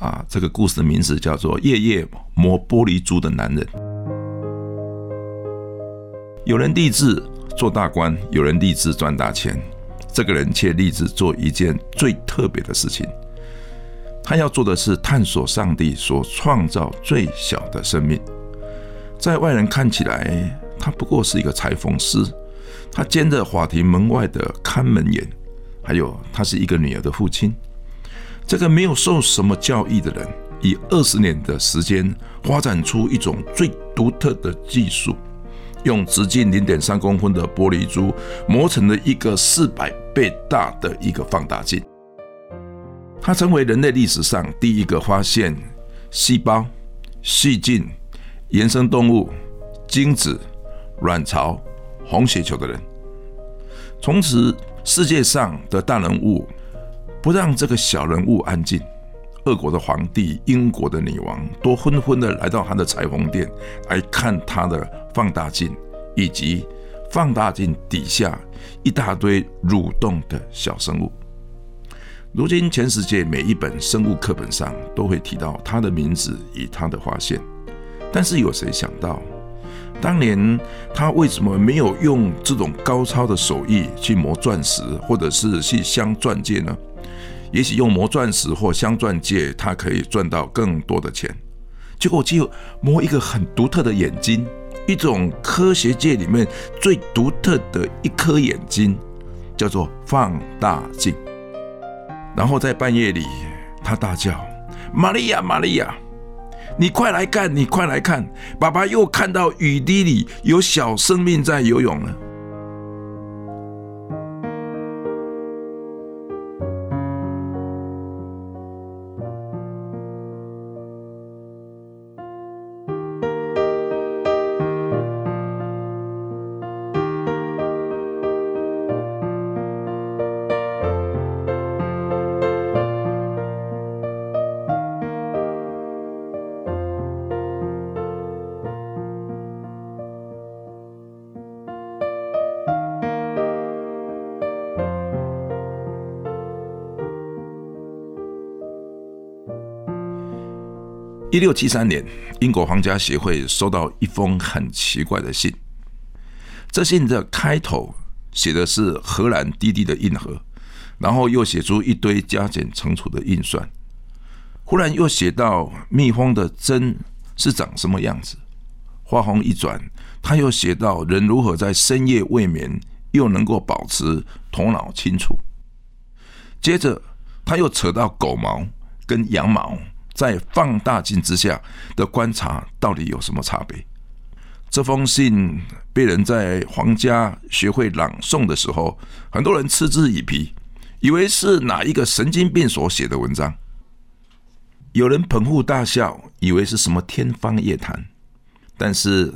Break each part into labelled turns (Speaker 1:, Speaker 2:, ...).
Speaker 1: 啊，这个故事的名字叫做《夜夜磨玻璃珠的男人》。有人立志做大官，有人立志赚大钱，这个人却立志做一件最特别的事情。他要做的是探索上帝所创造最小的生命。在外人看起来，他不过是一个裁缝师。他兼着法庭门外的看门员，还有他是一个女儿的父亲。这个没有受什么教育的人，以二十年的时间发展出一种最独特的技术，用直径零点三公分的玻璃珠磨成了一个四百倍大的一个放大镜。他成为人类历史上第一个发现细胞、细菌、原生动物、精子、卵巢。红血球的人，从此世界上的大人物不让这个小人物安静。俄国的皇帝、英国的女王都纷纷的来到他的裁缝店来看他的放大镜，以及放大镜底下一大堆蠕动的小生物。如今，全世界每一本生物课本上都会提到他的名字与他的发现，但是有谁想到？当年他为什么没有用这种高超的手艺去磨钻石，或者是去镶钻戒呢？也许用磨钻石或镶钻戒，他可以赚到更多的钱。结果只有磨一个很独特的眼睛，一种科学界里面最独特的一颗眼睛，叫做放大镜。然后在半夜里，他大叫：“玛利亚，玛利亚！”你快来看，你快来看，爸爸又看到雨滴里有小生命在游泳了。一六七三年，英国皇家协会收到一封很奇怪的信。这信的开头写的是荷兰滴滴的印盒，然后又写出一堆加减乘除的运算。忽然又写到蜜蜂的针是长什么样子。话锋一转，他又写到人如何在深夜未眠又能够保持头脑清楚。接着他又扯到狗毛跟羊毛。在放大镜之下的观察到底有什么差别？这封信被人在皇家学会朗诵的时候，很多人嗤之以鼻，以为是哪一个神经病所写的文章。有人捧腹大笑，以为是什么天方夜谭。但是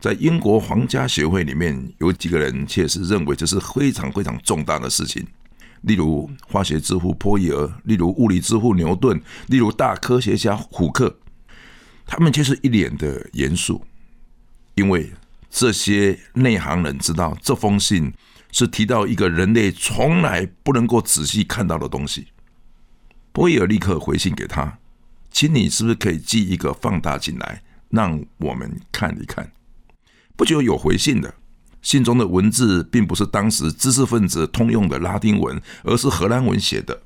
Speaker 1: 在英国皇家学会里面，有几个人却是认为这是非常非常重大的事情。例如化学之父波伊尔，例如物理之父牛顿，例如大科学家虎克，他们却是一脸的严肃，因为这些内行人知道这封信是提到一个人类从来不能够仔细看到的东西。波伊尔立刻回信给他，请你是不是可以寄一个放大镜来，让我们看一看？不久有回信的。信中的文字并不是当时知识分子通用的拉丁文，而是荷兰文写的。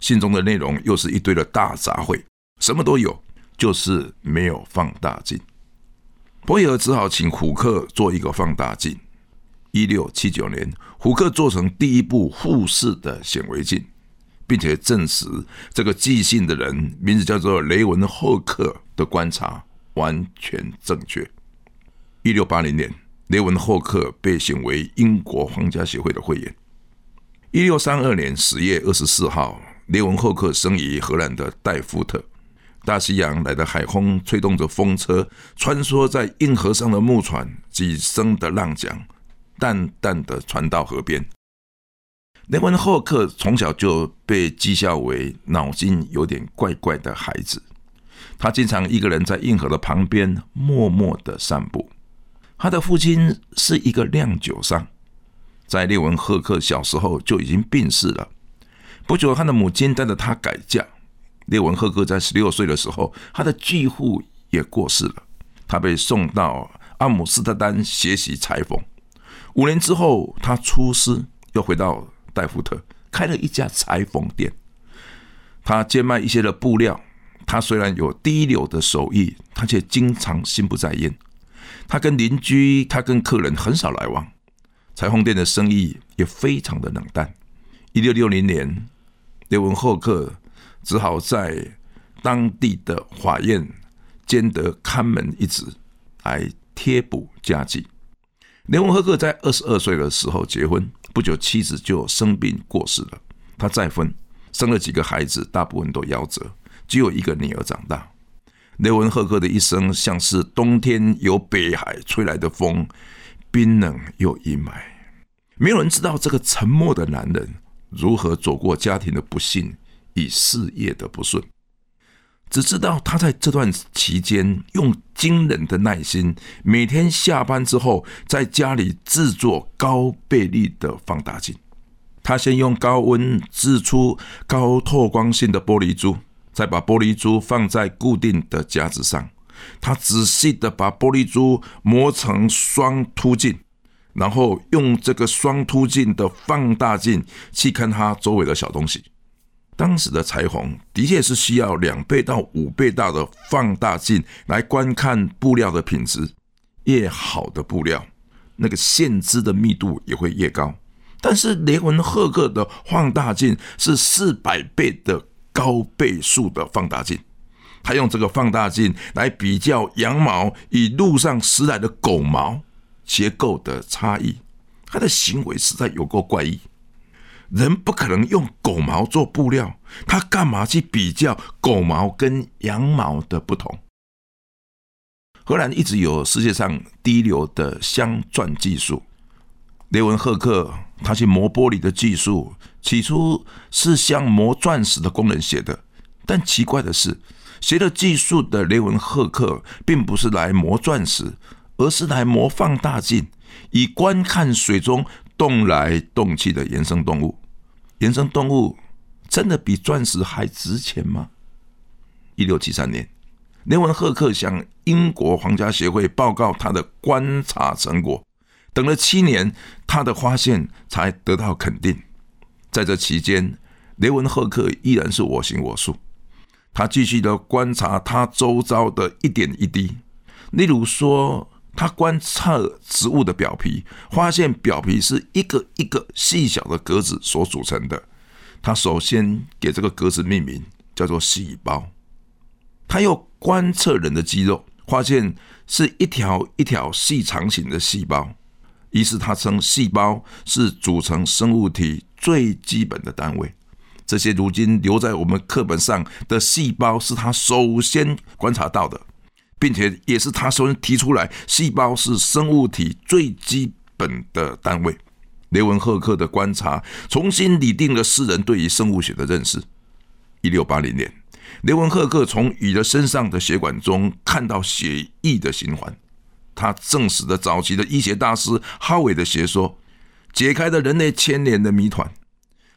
Speaker 1: 信中的内容又是一堆的大杂烩，什么都有，就是没有放大镜。波伊尔只好请虎克做一个放大镜。一六七九年，虎克做成第一部复式的显微镜，并且证实这个寄信的人名字叫做雷文霍克的观察完全正确。一六八零年。雷文霍克被选为英国皇家协会的会员。一六三二年十月二十四号，雷文霍克生于荷兰的戴夫特。大西洋来的海风吹动着风车，穿梭在硬河上的木船，几声的浪桨，淡淡的传到河边。雷文霍克从小就被讥笑为脑筋有点怪怪的孩子。他经常一个人在硬河的旁边默默的散步。他的父亲是一个酿酒商，在列文赫克小时候就已经病逝了。不久，他的母亲带着他改嫁。列文赫克在十六岁的时候，他的继父也过世了，他被送到阿姆斯特丹学习裁缝。五年之后，他出师，又回到戴夫特，开了一家裁缝店。他兼卖一些的布料。他虽然有第一流的手艺，他却经常心不在焉。他跟邻居，他跟客人很少来往。裁缝店的生意也非常的冷淡。一六六零年，列文霍克。只好在当地的法院兼得看门一职，来贴补家计。雷文赫克在二十二岁的时候结婚，不久妻子就生病过世了。他再婚，生了几个孩子，大部分都夭折，只有一个女儿长大。雷文赫克的一生像是冬天由北海吹来的风，冰冷又阴霾。没有人知道这个沉默的男人如何走过家庭的不幸。以事业的不顺，只知道他在这段期间用惊人的耐心，每天下班之后在家里制作高倍率的放大镜。他先用高温制出高透光性的玻璃珠，再把玻璃珠放在固定的夹子上。他仔细的把玻璃珠磨成双凸镜，然后用这个双凸镜的放大镜去看它周围的小东西。当时的裁缝的确是需要两倍到五倍大的放大镜来观看布料的品质，越好的布料，那个线织的密度也会越高。但是雷文赫克的放大镜是四百倍的高倍数的放大镜，他用这个放大镜来比较羊毛与路上拾来的狗毛结构的差异，他的行为实在有够怪异。人不可能用狗毛做布料，他干嘛去比较狗毛跟羊毛的不同？荷兰一直有世界上第一流的镶钻技术。雷文赫克他去磨玻璃的技术，起初是像磨钻石的工人写的。但奇怪的是，学了技术的雷文赫克，并不是来磨钻石，而是来磨放大镜，以观看水中。动来动去的原生动物，原生动物真的比钻石还值钱吗？一六七三年，雷文赫克向英国皇家协会报告他的观察成果，等了七年，他的发现才得到肯定。在这期间，雷文赫克依然是我行我素，他继续的观察他周遭的一点一滴，例如说。他观测植物的表皮，发现表皮是一个一个细小的格子所组成的。他首先给这个格子命名，叫做细胞。他又观测人的肌肉，发现是一条一条细长型的细胞。于是他称细胞是组成生物体最基本的单位。这些如今留在我们课本上的细胞，是他首先观察到的。并且也是他首先提出来，细胞是生物体最基本的单位。雷文赫克的观察重新拟定了世人对于生物学的认识。一六八零年，雷文赫克从鱼的身上的血管中看到血液的循环，他证实了早期的医学大师哈维的学说，解开了人类千年的谜团。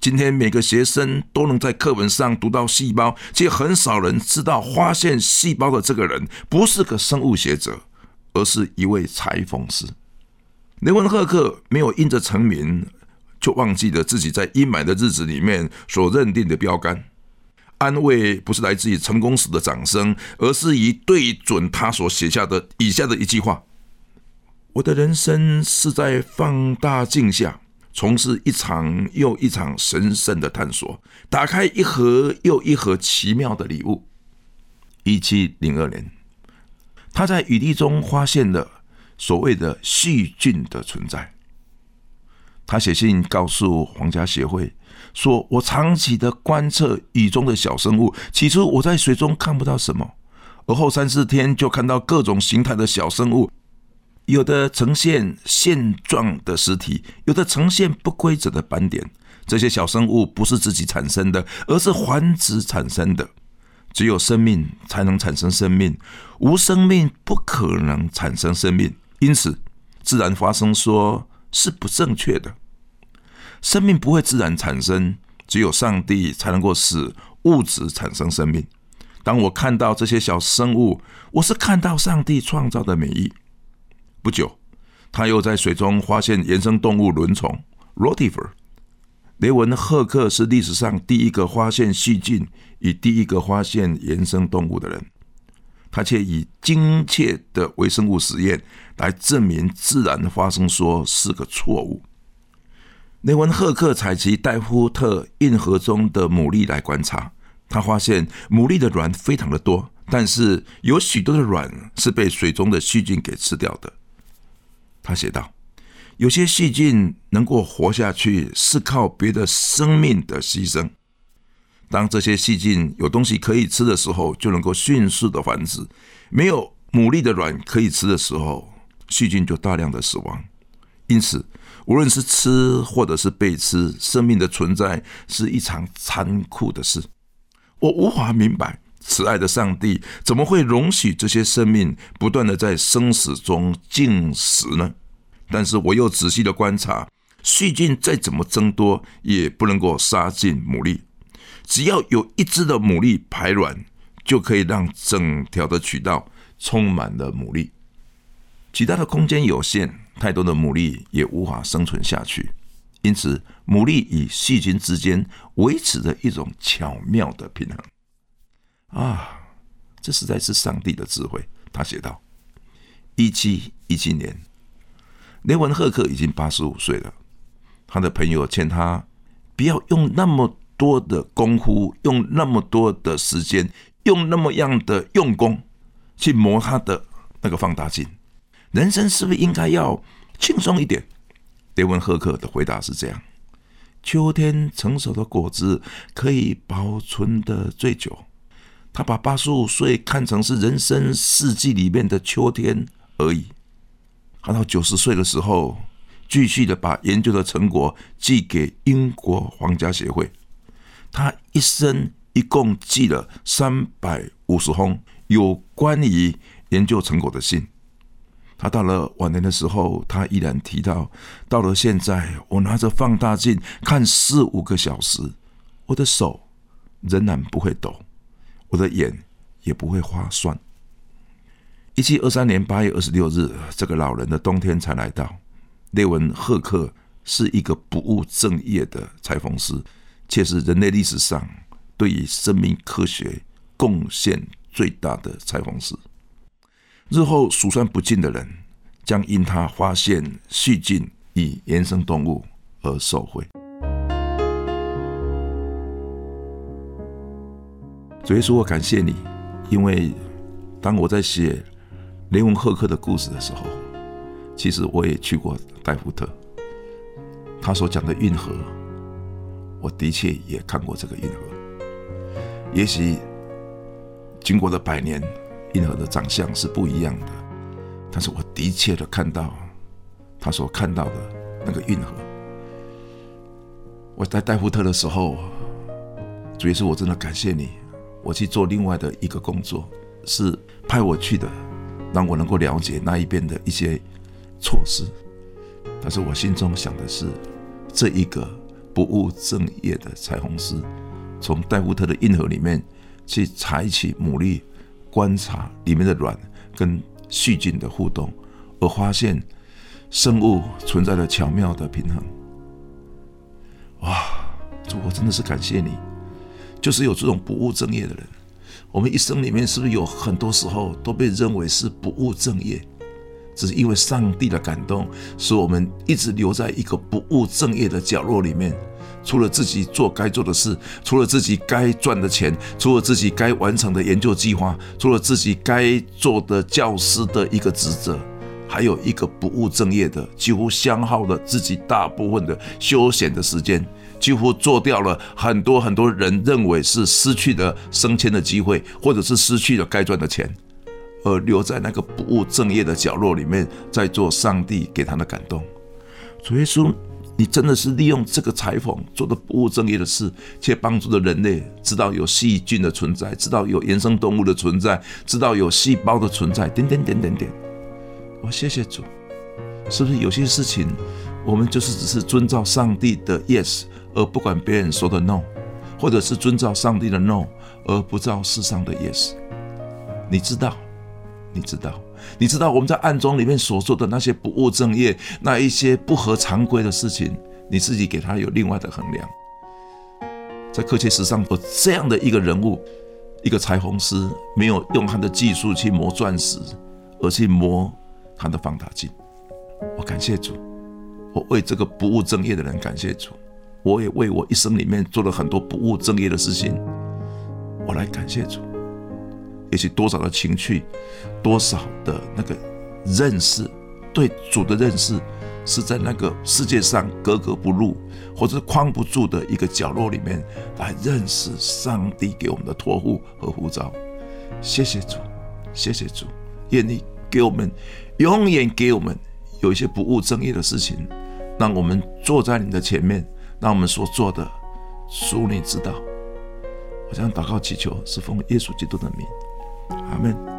Speaker 1: 今天每个学生都能在课本上读到细胞，却很少人知道发现细胞的这个人不是个生物学者，而是一位裁缝师。雷文赫克没有因着成名，就忘记了自己在阴霾的日子里面所认定的标杆。安慰不是来自于成功时的掌声，而是以对准他所写下的以下的一句话：“我的人生是在放大镜下。”从事一场又一场神圣的探索，打开一盒又一盒奇妙的礼物。一七零二年，他在雨滴中发现了所谓的细菌的存在。他写信告诉皇家协会，说：“我长期的观测雨中的小生物，起初我在水中看不到什么，而后三四天就看到各种形态的小生物，有的呈现线状的实体，有的呈现不规则的斑点。这些小生物不是自己产生的，而是繁殖产生的。只有生命才能产生生命，无生命不可能产生生命。因此，自然发生说是不正确的。”生命不会自然产生，只有上帝才能够使物质产生生命。当我看到这些小生物，我是看到上帝创造的美意。不久，他又在水中发现原生动物轮虫 （rotifer）。雷文赫克是历史上第一个发现细菌与第一个发现原生动物的人，他却以精确的微生物实验来证明自然发生说是个错误。雷文赫克采集戴夫特运河中的牡蛎来观察，他发现牡蛎的卵非常的多，但是有许多的卵是被水中的细菌给吃掉的。他写道：“有些细菌能够活下去，是靠别的生命的牺牲。当这些细菌有东西可以吃的时候，就能够迅速的繁殖；没有牡蛎的卵可以吃的时候，细菌就大量的死亡。因此。”无论是吃或者是被吃，生命的存在是一场残酷的事。我无法明白，慈爱的上帝怎么会容许这些生命不断的在生死中进食呢？但是我又仔细的观察，细菌再怎么增多，也不能够杀尽牡蛎。只要有一只的牡蛎排卵，就可以让整条的渠道充满了牡蛎。其他的空间有限。太多的牡蛎也无法生存下去，因此牡蛎与细菌之间维持着一种巧妙的平衡。啊，这实在是上帝的智慧。他写道：一七一七年，雷文赫克已经八十五岁了。他的朋友劝他不要用那么多的功夫，用那么多的时间，用那么样的用功去磨他的那个放大镜。人生是不是应该要轻松一点？雷文赫克的回答是这样：秋天成熟的果子可以保存的最久。他把八十五岁看成是人生四季里面的秋天而已。他到九十岁的时候，继续的把研究的成果寄给英国皇家协会。他一生一共寄了三百五十封有关于研究成果的信。他到了晚年的时候，他依然提到：到了现在，我拿着放大镜看四五个小时，我的手仍然不会抖，我的眼也不会花酸。一七二三年八月二十六日，这个老人的冬天才来到。列文赫克是一个不务正业的裁缝师，却是人类历史上对于生命科学贡献最大的裁缝师。日后数算不尽的人，将因他发现细菌与原生动物而受惠。主耶稣，我感谢你，因为当我在写雷文赫克的故事的时候，其实我也去过戴夫特。他所讲的运河，我的确也看过这个运河。也许经过了百年。运河的长相是不一样的，但是我的确的看到他所看到的那个运河。我在戴夫特的时候，主要是我真的感谢你，我去做另外的一个工作，是派我去的，让我能够了解那一边的一些措施。但是我心中想的是，这一个不务正业的彩虹师，从戴夫特的运河里面去采取牡蛎。观察里面的卵跟细菌的互动，而发现生物存在了巧妙的平衡。哇，主，我真的是感谢你，就是有这种不务正业的人。我们一生里面是不是有很多时候都被认为是不务正业？只是因为上帝的感动，使我们一直留在一个不务正业的角落里面。除了自己做该做的事，除了自己该赚的钱，除了自己该完成的研究计划，除了自己该做的教师的一个职责，还有一个不务正业的，几乎消耗了自己大部分的休闲的时间，几乎做掉了很多很多人认为是失去了升迁的机会，或者是失去了该赚的钱，而留在那个不务正业的角落里面，在做上帝给他的感动。主耶稣，你真的是利用这个裁缝做的不务正业的事，却帮助了人类知道有细菌的存在，知道有原生动物的存在，知道有细胞的存在，点点点点点。我谢谢主，是不是有些事情，我们就是只是遵照上帝的 yes，而不管别人说的 no，或者是遵照上帝的 no，而不照世上的 yes？你知道，你知道。你知道我们在暗中里面所做的那些不务正业，那一些不合常规的事情，你自己给他有另外的衡量。在科学史上有这样的一个人物，一个裁缝师，没有用他的技术去磨钻石，而去磨他的放大镜。我感谢主，我为这个不务正业的人感谢主，我也为我一生里面做了很多不务正业的事情，我来感谢主。也许多少的情趣，多少的那个认识，对主的认识，是在那个世界上格格不入，或者是框不住的一个角落里面来认识上帝给我们的托付和呼召。谢谢主，谢谢主，愿你给我们永远给我们有一些不务正业的事情，让我们坐在你的前面，让我们所做的属你知道。我将祷告祈求，是奉耶稣基督的名。阿门。